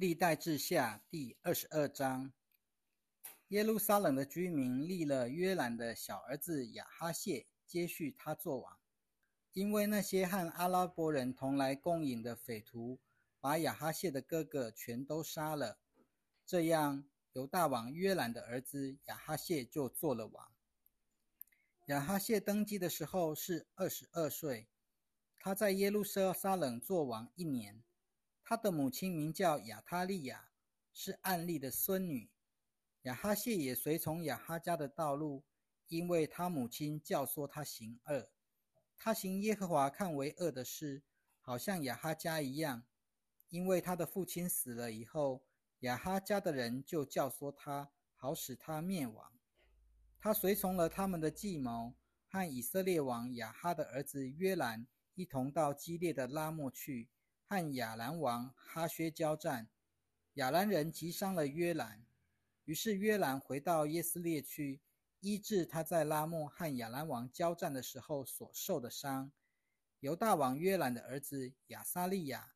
历代志下第二十二章，耶路撒冷的居民立了约兰的小儿子亚哈谢接续他做王，因为那些和阿拉伯人同来共饮的匪徒，把亚哈谢的哥哥全都杀了。这样，犹大王约兰的儿子亚哈谢就做了王。亚哈谢登基的时候是二十二岁，他在耶路撒冷做王一年。他的母亲名叫亚他利亚，是暗利的孙女。亚哈谢也随从亚哈家的道路，因为他母亲教唆他行恶。他行耶和华看为恶的事，好像亚哈家一样。因为他的父亲死了以后，亚哈家的人就教唆他，好使他灭亡。他随从了他们的计谋，和以色列王亚哈的儿子约兰一同到激烈的拉莫去。和亚兰王哈薛交战，亚兰人击伤了约兰，于是约兰回到耶斯列去医治他在拉莫和亚兰王交战的时候所受的伤。犹大王约兰的儿子亚撒利亚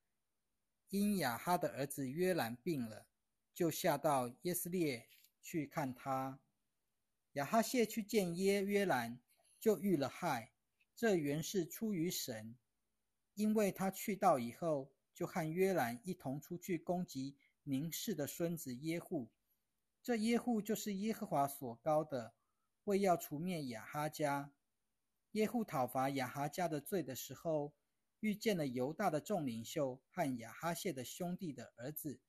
因亚哈的儿子约兰病了，就下到耶斯列去看他。亚哈谢去见耶约兰，就遇了害，这原是出于神。因为他去到以后，就和约兰一同出去攻击宁氏的孙子耶户。这耶户就是耶和华所高的，为要除灭亚哈家。耶户讨伐亚哈家的罪的时候，遇见了犹大的众领袖和亚哈谢的兄弟的儿子，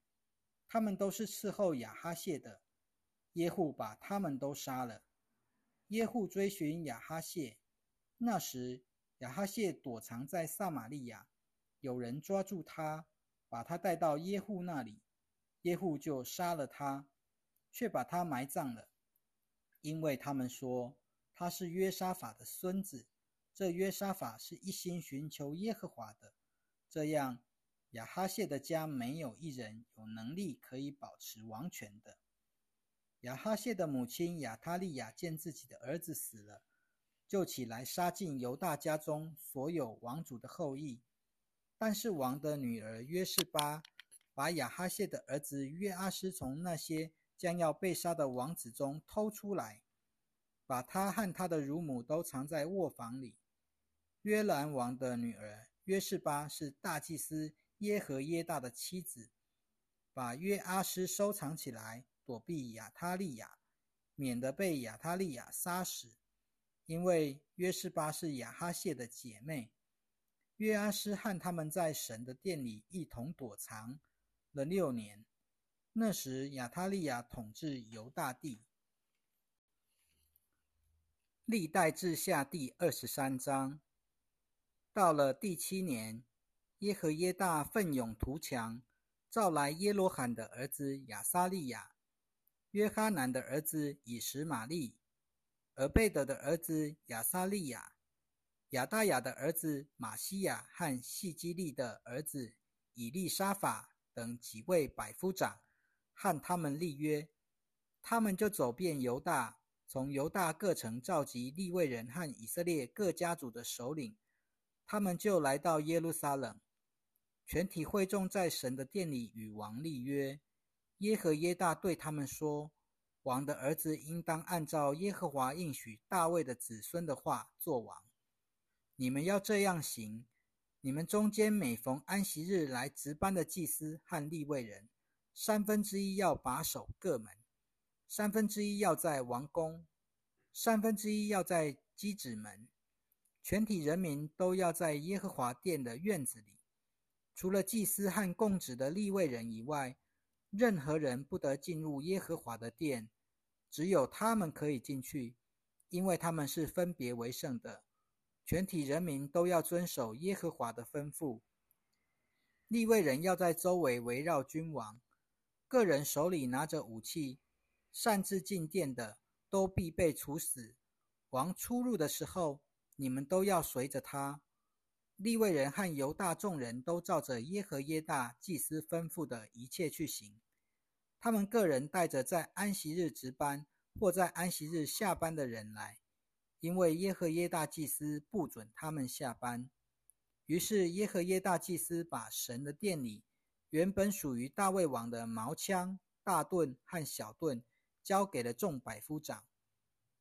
他们都是伺候亚哈谢的。耶户把他们都杀了。耶户追寻亚哈谢，那时。亚哈谢躲藏在撒玛利亚，有人抓住他，把他带到耶户那里，耶户就杀了他，却把他埋葬了，因为他们说他是约沙法的孙子。这约沙法是一心寻求耶和华的，这样亚哈谢的家没有一人有能力可以保持王权的。亚哈谢的母亲亚他利亚见自己的儿子死了。就起来杀尽犹大家中所有王主的后裔，但是王的女儿约示巴把亚哈谢的儿子约阿斯从那些将要被杀的王子中偷出来，把他和他的乳母都藏在卧房里。约兰王的女儿约示巴是大祭司耶和耶大的妻子，把约阿斯收藏起来，躲避亚他利亚，免得被亚他利亚杀死。因为约示巴是亚哈谢的姐妹，约阿斯和他们在神的殿里一同躲藏了六年。那时亚他利亚统治犹大地。历代志下第二十三章。到了第七年，耶和耶大奋勇图强，召来耶罗罕的儿子亚撒利亚、约哈南的儿子以实玛利。而贝德的儿子亚撒利亚、亚大雅的儿子马西亚和细基利的儿子以利沙法等几位百夫长，和他们立约。他们就走遍犹大，从犹大各城召集立位人和以色列各家族的首领，他们就来到耶路撒冷。全体会众在神的殿里与王立约。耶和耶大对他们说。王的儿子应当按照耶和华应许大卫的子孙的话做王。你们要这样行：你们中间每逢安息日来值班的祭司和立位人，三分之一要把守各门，三分之一要在王宫，三分之一要在基子门。全体人民都要在耶和华殿的院子里，除了祭司和供职的立位人以外，任何人不得进入耶和华的殿。只有他们可以进去，因为他们是分别为圣的。全体人民都要遵守耶和华的吩咐。立位人要在周围围绕君王，个人手里拿着武器，擅自进殿的，都必被处死。王出入的时候，你们都要随着他。立位人和犹大众人都照着耶和耶大祭司吩咐的一切去行。他们个人带着在安息日值班或在安息日下班的人来，因为耶和耶大祭司不准他们下班。于是耶和耶大祭司把神的殿里原本属于大卫王的矛枪、大盾和小盾，交给了众百夫长。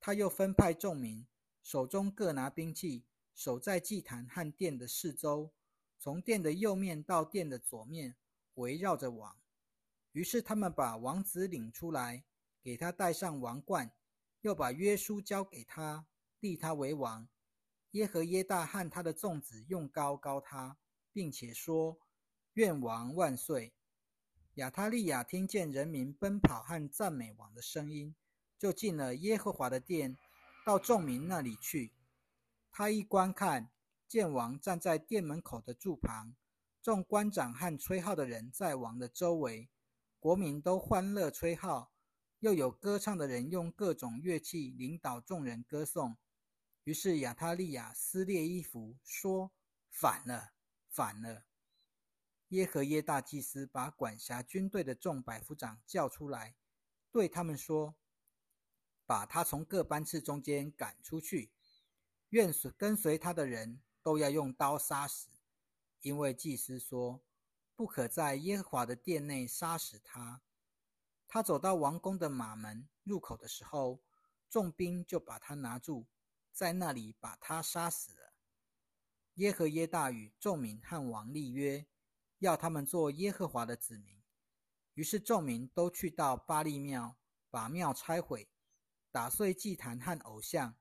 他又分派众民，手中各拿兵器，守在祭坛和殿的四周，从殿的右面到殿的左面，围绕着王。于是他们把王子领出来，给他戴上王冠，又把约书交给他，立他为王。耶和耶大和他的众子用高高他，并且说。愿王万岁！亚他利亚听见人民奔跑和赞美王的声音，就进了耶和华的殿，到众民那里去。他一观看，见王站在殿门口的柱旁，众官长和吹号的人在王的周围，国民都欢乐吹号，又有歌唱的人用各种乐器领导众人歌颂。于是亚他利亚撕裂衣服，说：“反了，反了！”耶和耶大祭司把管辖军队的众百夫长叫出来，对他们说：“把他从各班次中间赶出去，愿随跟随他的人都要用刀杀死，因为祭司说不可在耶和华的殿内杀死他。”他走到王宫的马门入口的时候，众兵就把他拿住，在那里把他杀死了。耶和耶大与众民和王立约。要他们做耶和华的子民，于是众民都去到巴利庙，把庙拆毁，打碎祭坛和偶像，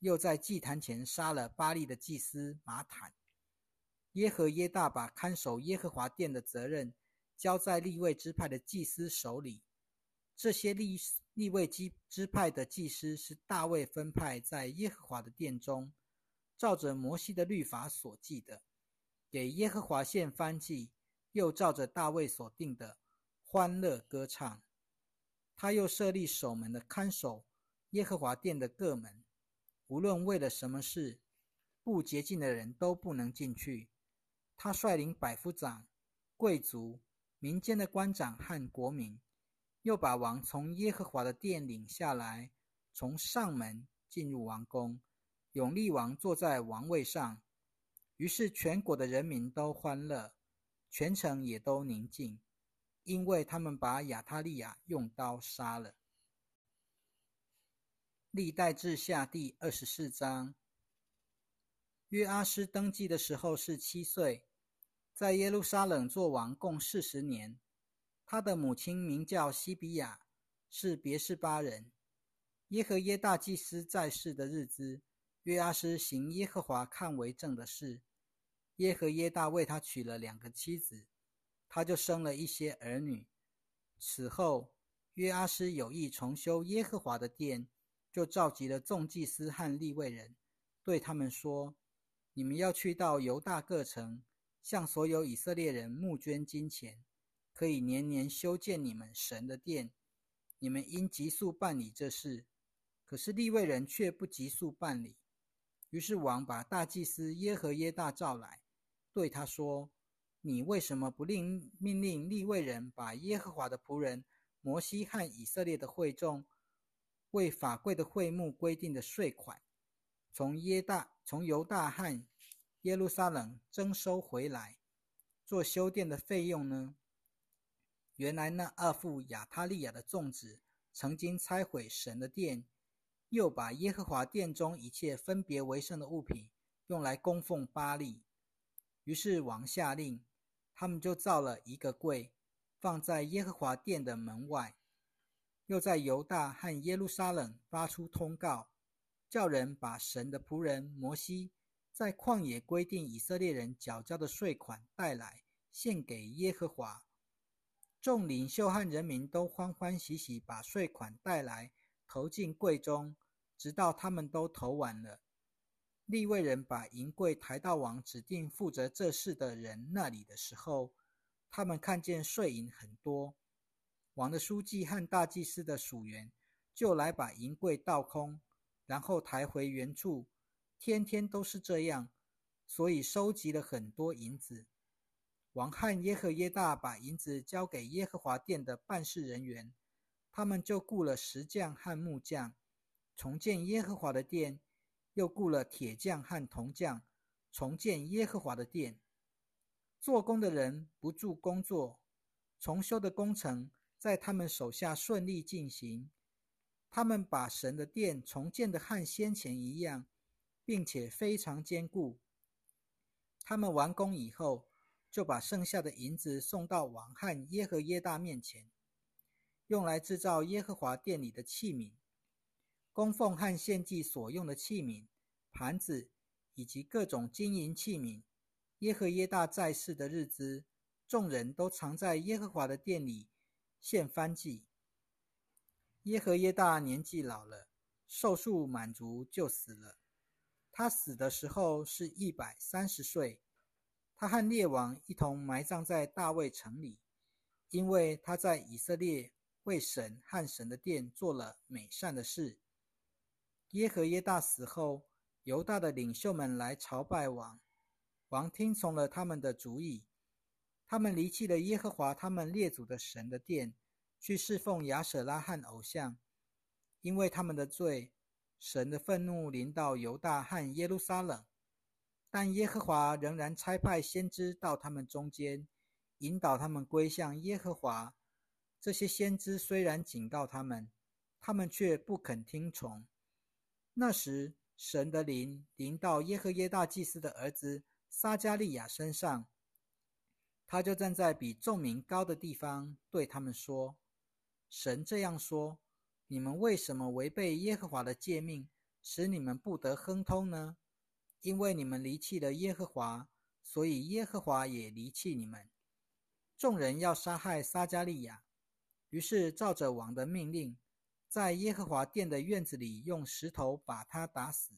又在祭坛前杀了巴利的祭司马坦。耶和耶大把看守耶和华殿的责任交在立位支派的祭司手里。这些立立位基支派的祭司是大卫分派在耶和华的殿中，照着摩西的律法所记的，给耶和华献翻祭。又照着大卫所定的欢乐歌唱，他又设立守门的看守耶和华殿的各门，无论为了什么事，不洁净的人都不能进去。他率领百夫长、贵族、民间的官长和国民，又把王从耶和华的殿领下来，从上门进入王宫，永立王坐在王位上。于是全国的人民都欢乐。全城也都宁静，因为他们把亚他利亚用刀杀了。历代志下第二十四章。约阿斯登基的时候是七岁，在耶路撒冷做王共四十年。他的母亲名叫西比亚，是别是巴人。耶和耶大祭司在世的日子，约阿斯行耶和华看为正的事。耶和耶大为他娶了两个妻子，他就生了一些儿女。此后，约阿斯有意重修耶和华的殿，就召集了众祭司和立位人，对他们说：“你们要去到犹大各城，向所有以色列人募捐金钱，可以年年修建你们神的殿。你们应急速办理这事。可是立位人却不急速办理。于是王把大祭司耶和耶大召来。”对他说：“你为什么不令命令立位人把耶和华的仆人摩西和以色列的会众为法柜的会幕规定的税款，从耶大、从犹大和耶路撒冷征收回来，做修殿的费用呢？原来那二父亚他利亚的众子曾经拆毁神的殿，又把耶和华殿中一切分别为圣的物品用来供奉巴利。”于是王下令，他们就造了一个柜，放在耶和华殿的门外，又在犹大和耶路撒冷发出通告，叫人把神的仆人摩西在旷野规定以色列人缴交的税款带来，献给耶和华。众领袖和人民都欢欢喜喜把税款带来，投进柜中，直到他们都投完了。利未人把银柜抬到王指定负责这事的人那里的时候，他们看见税银很多，王的书记和大祭司的属员就来把银柜倒空，然后抬回原处。天天都是这样，所以收集了很多银子。王汉耶和耶大把银子交给耶和华殿的办事人员，他们就雇了石匠和木匠，重建耶和华的殿。又雇了铁匠和铜匠，重建耶和华的殿。做工的人不住工作，重修的工程在他们手下顺利进行。他们把神的殿重建的和先前一样，并且非常坚固。他们完工以后，就把剩下的银子送到王汉耶和耶大面前，用来制造耶和华殿里的器皿、供奉和献祭所用的器皿、盘子以及各种金银器皿。耶和耶大在世的日子，众人都藏在耶和华的殿里献燔祭。耶和耶大年纪老了，寿数满足就死了。他死的时候是一百三十岁。他和列王一同埋葬在大卫城里，因为他在以色列为神和神的殿做了美善的事。耶和耶大死后，犹大的领袖们来朝拜王，王听从了他们的主意。他们离弃了耶和华他们列祖的神的殿。去侍奉亚舍拉罕偶像，因为他们的罪，神的愤怒临到犹大和耶路撒冷。但耶和华仍然差派先知到他们中间，引导他们归向耶和华。这些先知虽然警告他们，他们却不肯听从。那时，神的灵临到耶和耶大祭司的儿子撒加利亚身上，他就站在比众民高的地方，对他们说。神这样说：“你们为什么违背耶和华的诫命，使你们不得亨通呢？因为你们离弃了耶和华，所以耶和华也离弃你们。”众人要杀害撒加利亚，于是照着王的命令，在耶和华殿的院子里用石头把他打死。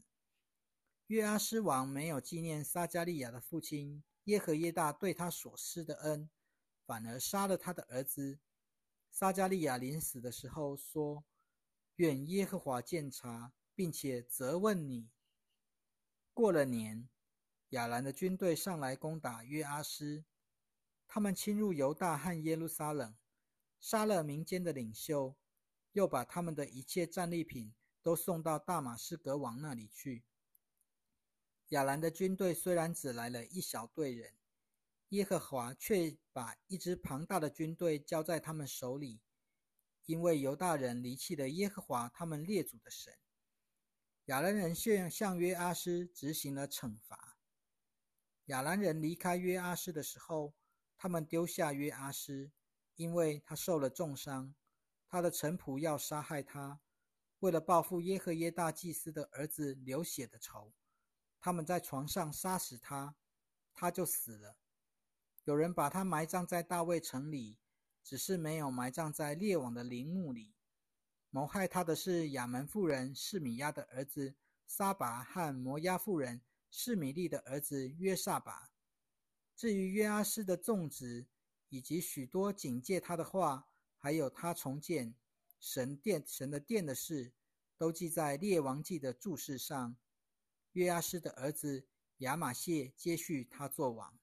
约阿施王没有纪念撒加利亚的父亲耶和耶大对他所施的恩，反而杀了他的儿子。撒加利亚临死的时候说：“愿耶和华鉴察，并且责问你。”过了年，亚兰的军队上来攻打约阿斯，他们侵入犹大和耶路撒冷，杀了民间的领袖，又把他们的一切战利品都送到大马士革王那里去。亚兰的军队虽然只来了一小队人。耶和华却把一支庞大的军队交在他们手里，因为犹大人离弃了耶和华他们列祖的神。亚兰人向向约阿斯执行了惩罚。亚兰人离开约阿斯的时候，他们丢下约阿斯，因为他受了重伤。他的臣仆要杀害他，为了报复耶和耶大祭司的儿子流血的仇，他们在床上杀死他，他就死了。有人把他埋葬在大卫城里，只是没有埋葬在列王的陵墓里。谋害他的是亚门妇人示米亚的儿子撒拔和摩押妇人示米利的儿子约撒拔。至于约阿斯的众子以及许多警戒他的话，还有他重建神殿神的殿的事，都记在列王记的注释上。约阿斯的儿子亚玛谢接续他做王。